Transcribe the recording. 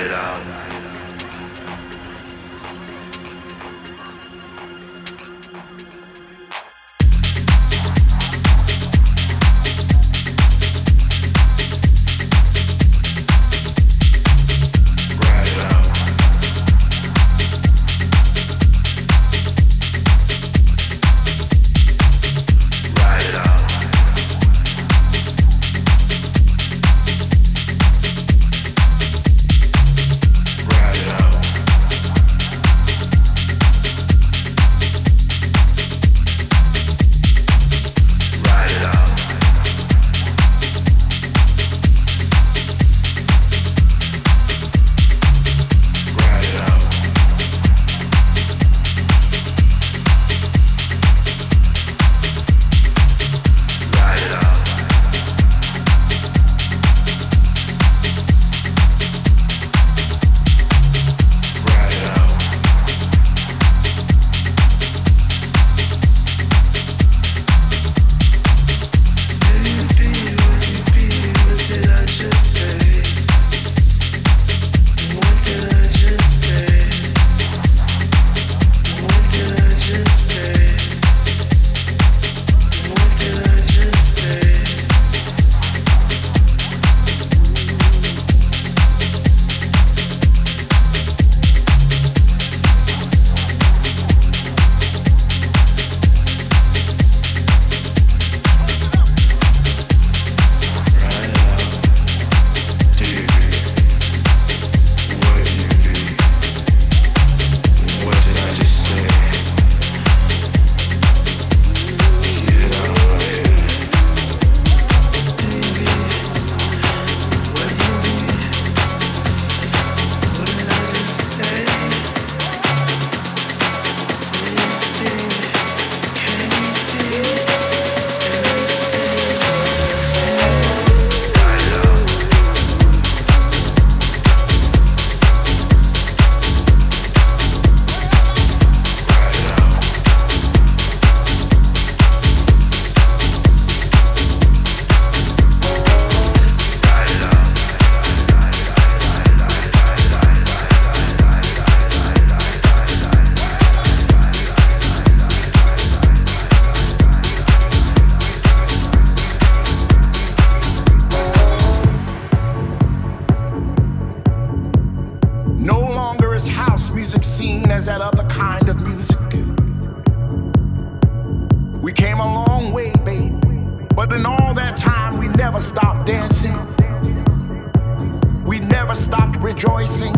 it out. Rejoicing.